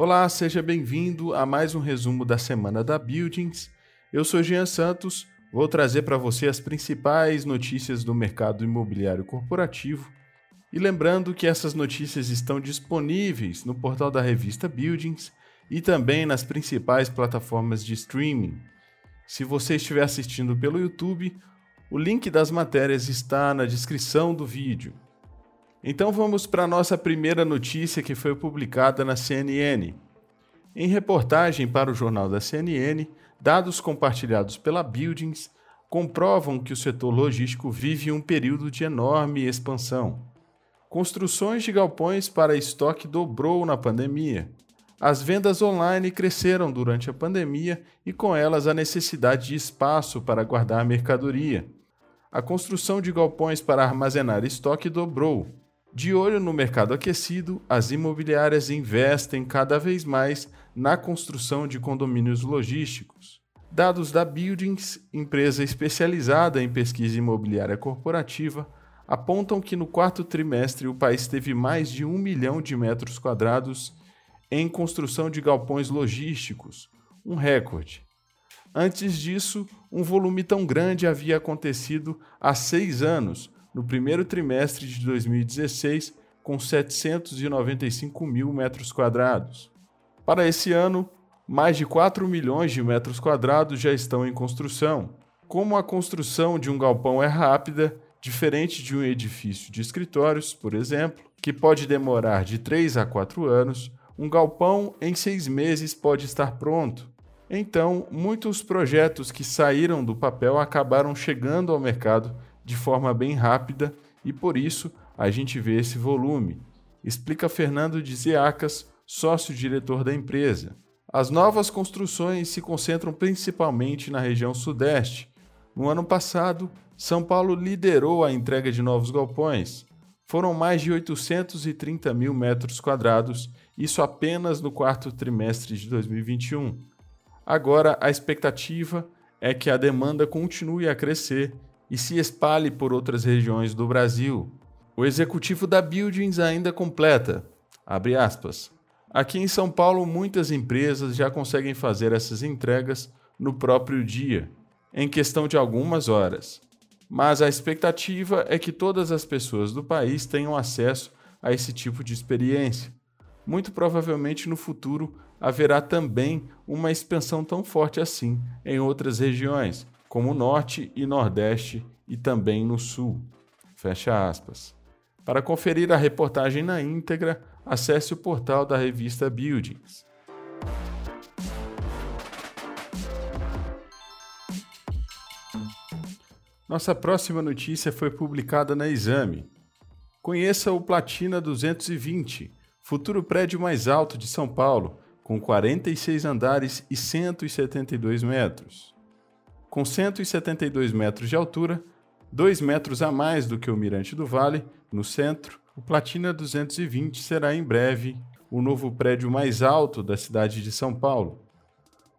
Olá, seja bem-vindo a mais um resumo da semana da Buildings. Eu sou Jean Santos, vou trazer para você as principais notícias do mercado imobiliário corporativo. E lembrando que essas notícias estão disponíveis no portal da revista Buildings e também nas principais plataformas de streaming. Se você estiver assistindo pelo YouTube, o link das matérias está na descrição do vídeo. Então vamos para nossa primeira notícia que foi publicada na CNN. Em reportagem para o jornal da CNN, dados compartilhados pela Buildings comprovam que o setor logístico vive um período de enorme expansão. Construções de galpões para estoque dobrou na pandemia. As vendas online cresceram durante a pandemia e com elas a necessidade de espaço para guardar mercadoria. A construção de galpões para armazenar estoque dobrou, de olho no mercado aquecido, as imobiliárias investem cada vez mais na construção de condomínios logísticos. Dados da Buildings, empresa especializada em pesquisa imobiliária corporativa, apontam que no quarto trimestre o país teve mais de um milhão de metros quadrados em construção de galpões logísticos, um recorde. Antes disso, um volume tão grande havia acontecido há seis anos, no primeiro trimestre de 2016, com 795 mil metros quadrados. Para esse ano, mais de 4 milhões de metros quadrados já estão em construção. Como a construção de um galpão é rápida, diferente de um edifício de escritórios, por exemplo, que pode demorar de 3 a 4 anos, um galpão em seis meses pode estar pronto. Então, muitos projetos que saíram do papel acabaram chegando ao mercado de forma bem rápida e por isso a gente vê esse volume, explica Fernando de Zeacas, sócio-diretor da empresa. As novas construções se concentram principalmente na região sudeste. No ano passado, São Paulo liderou a entrega de novos galpões. Foram mais de 830 mil metros quadrados, isso apenas no quarto trimestre de 2021. Agora, a expectativa é que a demanda continue a crescer e se espalhe por outras regiões do Brasil. O executivo da Buildings ainda completa, abre aspas, Aqui em São Paulo, muitas empresas já conseguem fazer essas entregas no próprio dia, em questão de algumas horas. Mas a expectativa é que todas as pessoas do país tenham acesso a esse tipo de experiência. Muito provavelmente no futuro haverá também uma expansão tão forte assim em outras regiões, como Norte e Nordeste e também no Sul. Fecha aspas. Para conferir a reportagem na íntegra, acesse o portal da revista Buildings. Nossa próxima notícia foi publicada na Exame. Conheça o Platina 220, futuro prédio mais alto de São Paulo, com 46 andares e 172 metros. Com 172 metros de altura, 2 metros a mais do que o Mirante do Vale, no centro, o Platina 220 será em breve o novo prédio mais alto da cidade de São Paulo.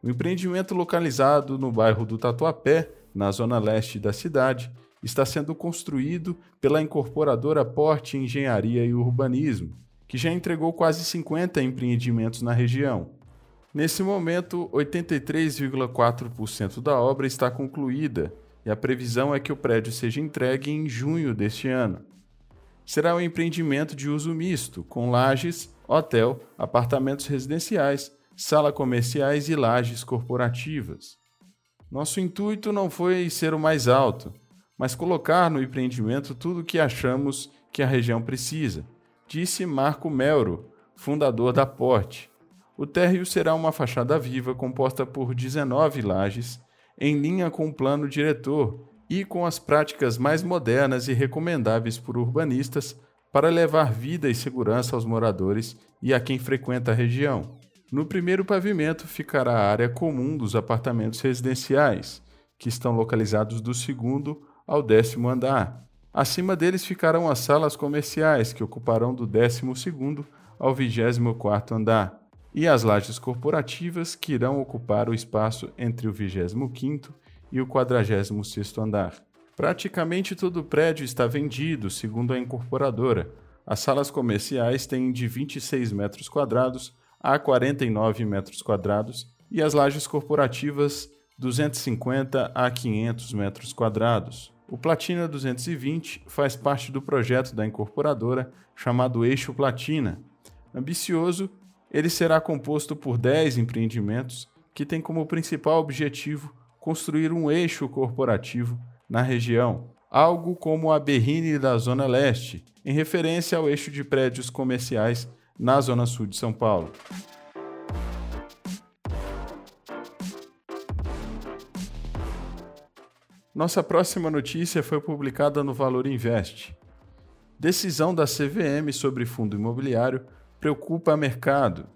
O empreendimento localizado no bairro do Tatuapé, na zona leste da cidade, está sendo construído pela incorporadora Porte Engenharia e Urbanismo, que já entregou quase 50 empreendimentos na região. Nesse momento, 83,4% da obra está concluída e a previsão é que o prédio seja entregue em junho deste ano. Será um empreendimento de uso misto, com lajes, hotel, apartamentos residenciais, sala comerciais e lajes corporativas. Nosso intuito não foi ser o mais alto, mas colocar no empreendimento tudo o que achamos que a região precisa, disse Marco Melro, fundador da Porte. O térreo será uma fachada viva composta por 19 lajes, em linha com o plano diretor e com as práticas mais modernas e recomendáveis por urbanistas para levar vida e segurança aos moradores e a quem frequenta a região. No primeiro pavimento ficará a área comum dos apartamentos residenciais, que estão localizados do segundo ao décimo andar. Acima deles ficarão as salas comerciais, que ocuparão do décimo segundo ao vigésimo quarto andar e as lajes corporativas que irão ocupar o espaço entre o 25º e o 46º andar. Praticamente todo o prédio está vendido, segundo a incorporadora. As salas comerciais têm de 26 metros quadrados a 49 metros quadrados e as lajes corporativas 250 a 500 metros quadrados. O Platina 220 faz parte do projeto da incorporadora chamado Eixo Platina. Ambicioso, ele será composto por 10 empreendimentos que têm como principal objetivo construir um eixo corporativo na região, algo como a Berrine da Zona Leste, em referência ao eixo de prédios comerciais na Zona Sul de São Paulo. Nossa próxima notícia foi publicada no Valor Invest. Decisão da CVM sobre fundo imobiliário preocupa mercado.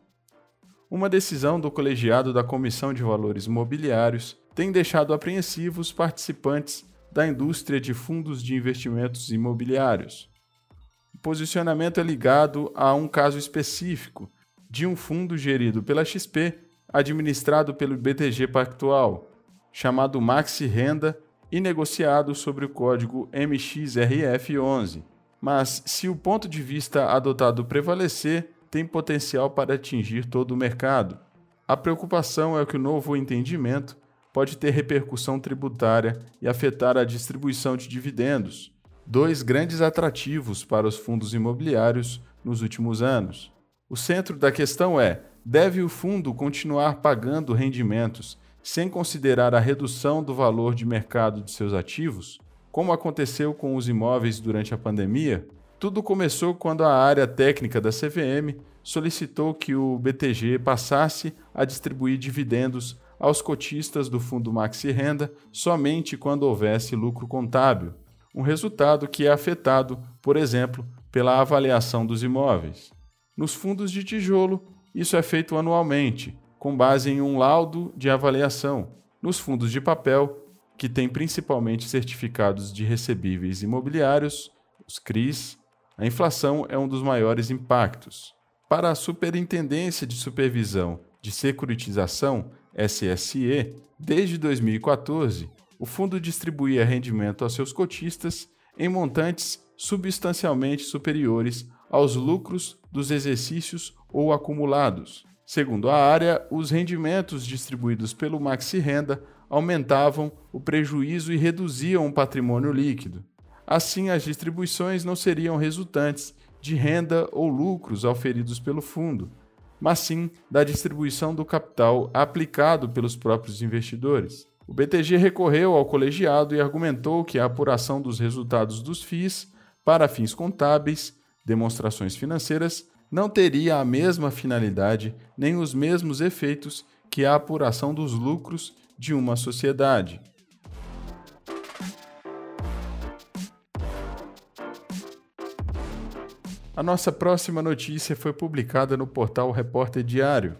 Uma decisão do colegiado da Comissão de Valores Imobiliários tem deixado apreensivos participantes da indústria de fundos de investimentos imobiliários. O posicionamento é ligado a um caso específico de um fundo gerido pela XP, administrado pelo BTG Pactual, chamado Maxi Renda e negociado sobre o código MXRF11. Mas, se o ponto de vista adotado prevalecer, tem potencial para atingir todo o mercado. A preocupação é que o novo entendimento pode ter repercussão tributária e afetar a distribuição de dividendos, dois grandes atrativos para os fundos imobiliários nos últimos anos. O centro da questão é: deve o fundo continuar pagando rendimentos sem considerar a redução do valor de mercado de seus ativos, como aconteceu com os imóveis durante a pandemia, tudo começou quando a área técnica da CVM solicitou que o BTG passasse a distribuir dividendos aos cotistas do fundo Maxi Renda somente quando houvesse lucro contábil, um resultado que é afetado, por exemplo, pela avaliação dos imóveis. Nos fundos de tijolo, isso é feito anualmente, com base em um laudo de avaliação. Nos fundos de papel, que têm principalmente certificados de recebíveis imobiliários, os CRIs, a inflação é um dos maiores impactos. Para a Superintendência de Supervisão de Securitização, SSE, desde 2014, o fundo distribuía rendimento aos seus cotistas em montantes substancialmente superiores aos lucros dos exercícios ou acumulados, Segundo a área, os rendimentos distribuídos pelo Maxi Renda aumentavam o prejuízo e reduziam o patrimônio líquido. Assim, as distribuições não seriam resultantes de renda ou lucros auferidos pelo fundo, mas sim da distribuição do capital aplicado pelos próprios investidores. O BTG recorreu ao colegiado e argumentou que a apuração dos resultados dos FIIs para fins contábeis, demonstrações financeiras, não teria a mesma finalidade nem os mesmos efeitos que a apuração dos lucros de uma sociedade. A nossa próxima notícia foi publicada no portal Repórter Diário.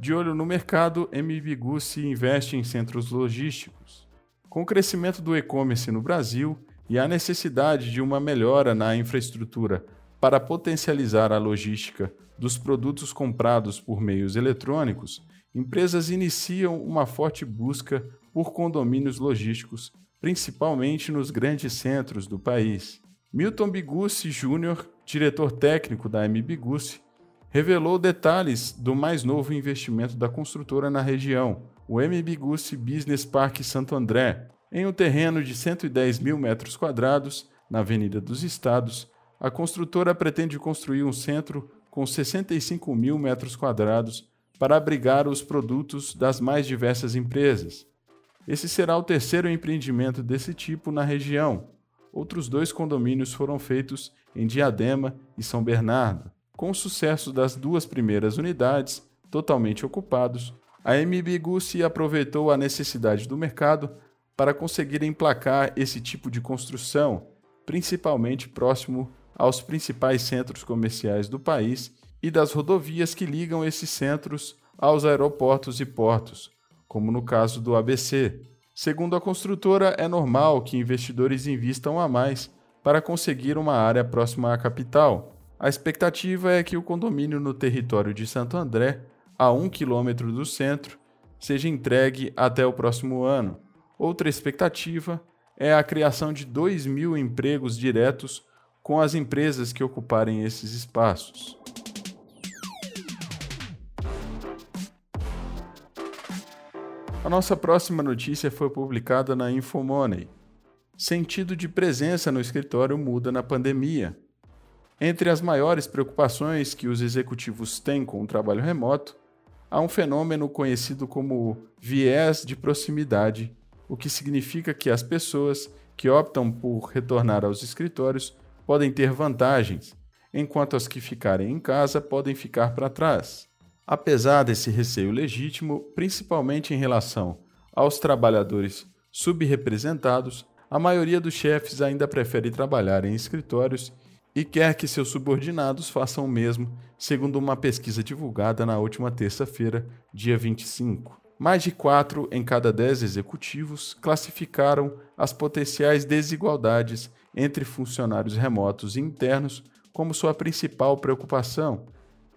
De olho no mercado, MBGU se investe em centros logísticos. Com o crescimento do e-commerce no Brasil e a necessidade de uma melhora na infraestrutura para potencializar a logística dos produtos comprados por meios eletrônicos, empresas iniciam uma forte busca por condomínios logísticos, principalmente nos grandes centros do país. Milton Bigucci Jr., diretor técnico da M. Bigucci, revelou detalhes do mais novo investimento da construtora na região, o M. Bigucci Business Park Santo André, em um terreno de 110 mil metros quadrados na Avenida dos Estados, a construtora pretende construir um centro com 65 mil metros quadrados para abrigar os produtos das mais diversas empresas. Esse será o terceiro empreendimento desse tipo na região. Outros dois condomínios foram feitos em Diadema e São Bernardo. Com o sucesso das duas primeiras unidades, totalmente ocupados, a MB Gussi aproveitou a necessidade do mercado para conseguir emplacar esse tipo de construção, principalmente próximo aos principais centros comerciais do país e das rodovias que ligam esses centros aos aeroportos e portos, como no caso do ABC. Segundo a construtora, é normal que investidores invistam a mais para conseguir uma área próxima à capital. A expectativa é que o condomínio no território de Santo André, a um quilômetro do centro, seja entregue até o próximo ano. Outra expectativa é a criação de 2 mil empregos diretos com as empresas que ocuparem esses espaços. A nossa próxima notícia foi publicada na Infomoney. Sentido de presença no escritório muda na pandemia. Entre as maiores preocupações que os executivos têm com o trabalho remoto, há um fenômeno conhecido como viés de proximidade, o que significa que as pessoas que optam por retornar aos escritórios podem ter vantagens, enquanto as que ficarem em casa podem ficar para trás. Apesar desse receio legítimo, principalmente em relação aos trabalhadores subrepresentados, a maioria dos chefes ainda prefere trabalhar em escritórios e quer que seus subordinados façam o mesmo, segundo uma pesquisa divulgada na última terça-feira, dia 25. Mais de 4 em cada 10 executivos classificaram as potenciais desigualdades entre funcionários remotos e internos como sua principal preocupação,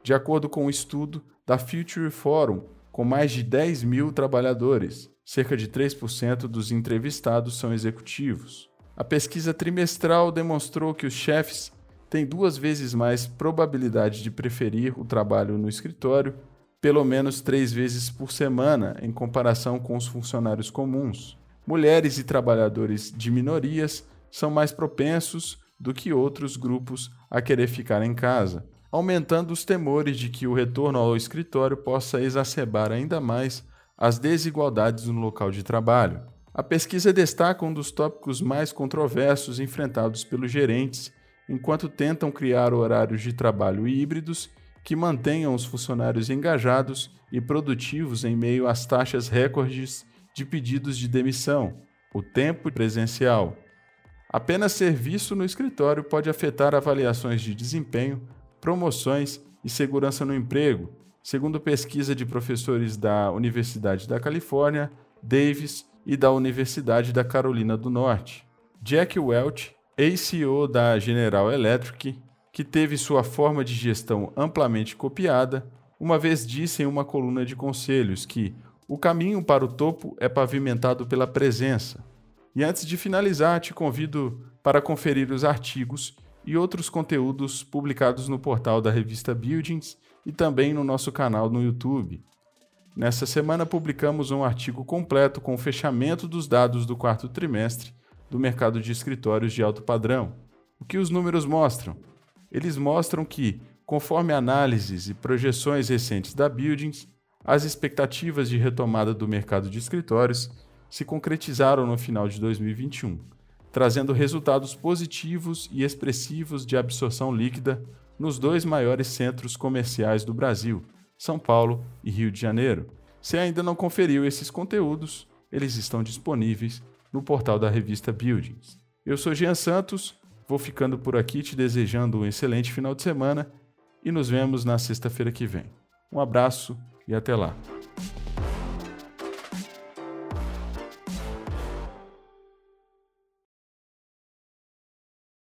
de acordo com um estudo da Future Forum, com mais de 10 mil trabalhadores. Cerca de 3% dos entrevistados são executivos. A pesquisa trimestral demonstrou que os chefes têm duas vezes mais probabilidade de preferir o trabalho no escritório, pelo menos três vezes por semana, em comparação com os funcionários comuns. Mulheres e trabalhadores de minorias são mais propensos do que outros grupos a querer ficar em casa aumentando os temores de que o retorno ao escritório possa exacerbar ainda mais as desigualdades no local de trabalho. A pesquisa destaca um dos tópicos mais controversos enfrentados pelos gerentes enquanto tentam criar horários de trabalho híbridos que mantenham os funcionários engajados e produtivos em meio às taxas recordes de pedidos de demissão, o tempo presencial. Apenas ser visto no escritório pode afetar avaliações de desempenho promoções e segurança no emprego, segundo pesquisa de professores da Universidade da Califórnia, Davis e da Universidade da Carolina do Norte. Jack Welch, ex-CEO da General Electric, que teve sua forma de gestão amplamente copiada, uma vez disse em uma coluna de conselhos que o caminho para o topo é pavimentado pela presença. E antes de finalizar, te convido para conferir os artigos e outros conteúdos publicados no portal da revista Buildings e também no nosso canal no YouTube. Nessa semana publicamos um artigo completo com o fechamento dos dados do quarto trimestre do mercado de escritórios de alto padrão. O que os números mostram? Eles mostram que, conforme análises e projeções recentes da Buildings, as expectativas de retomada do mercado de escritórios se concretizaram no final de 2021 trazendo resultados positivos e expressivos de absorção líquida nos dois maiores centros comerciais do Brasil, São Paulo e Rio de Janeiro. Se ainda não conferiu esses conteúdos, eles estão disponíveis no portal da revista Buildings. Eu sou Jean Santos, vou ficando por aqui te desejando um excelente final de semana e nos vemos na sexta-feira que vem. Um abraço e até lá.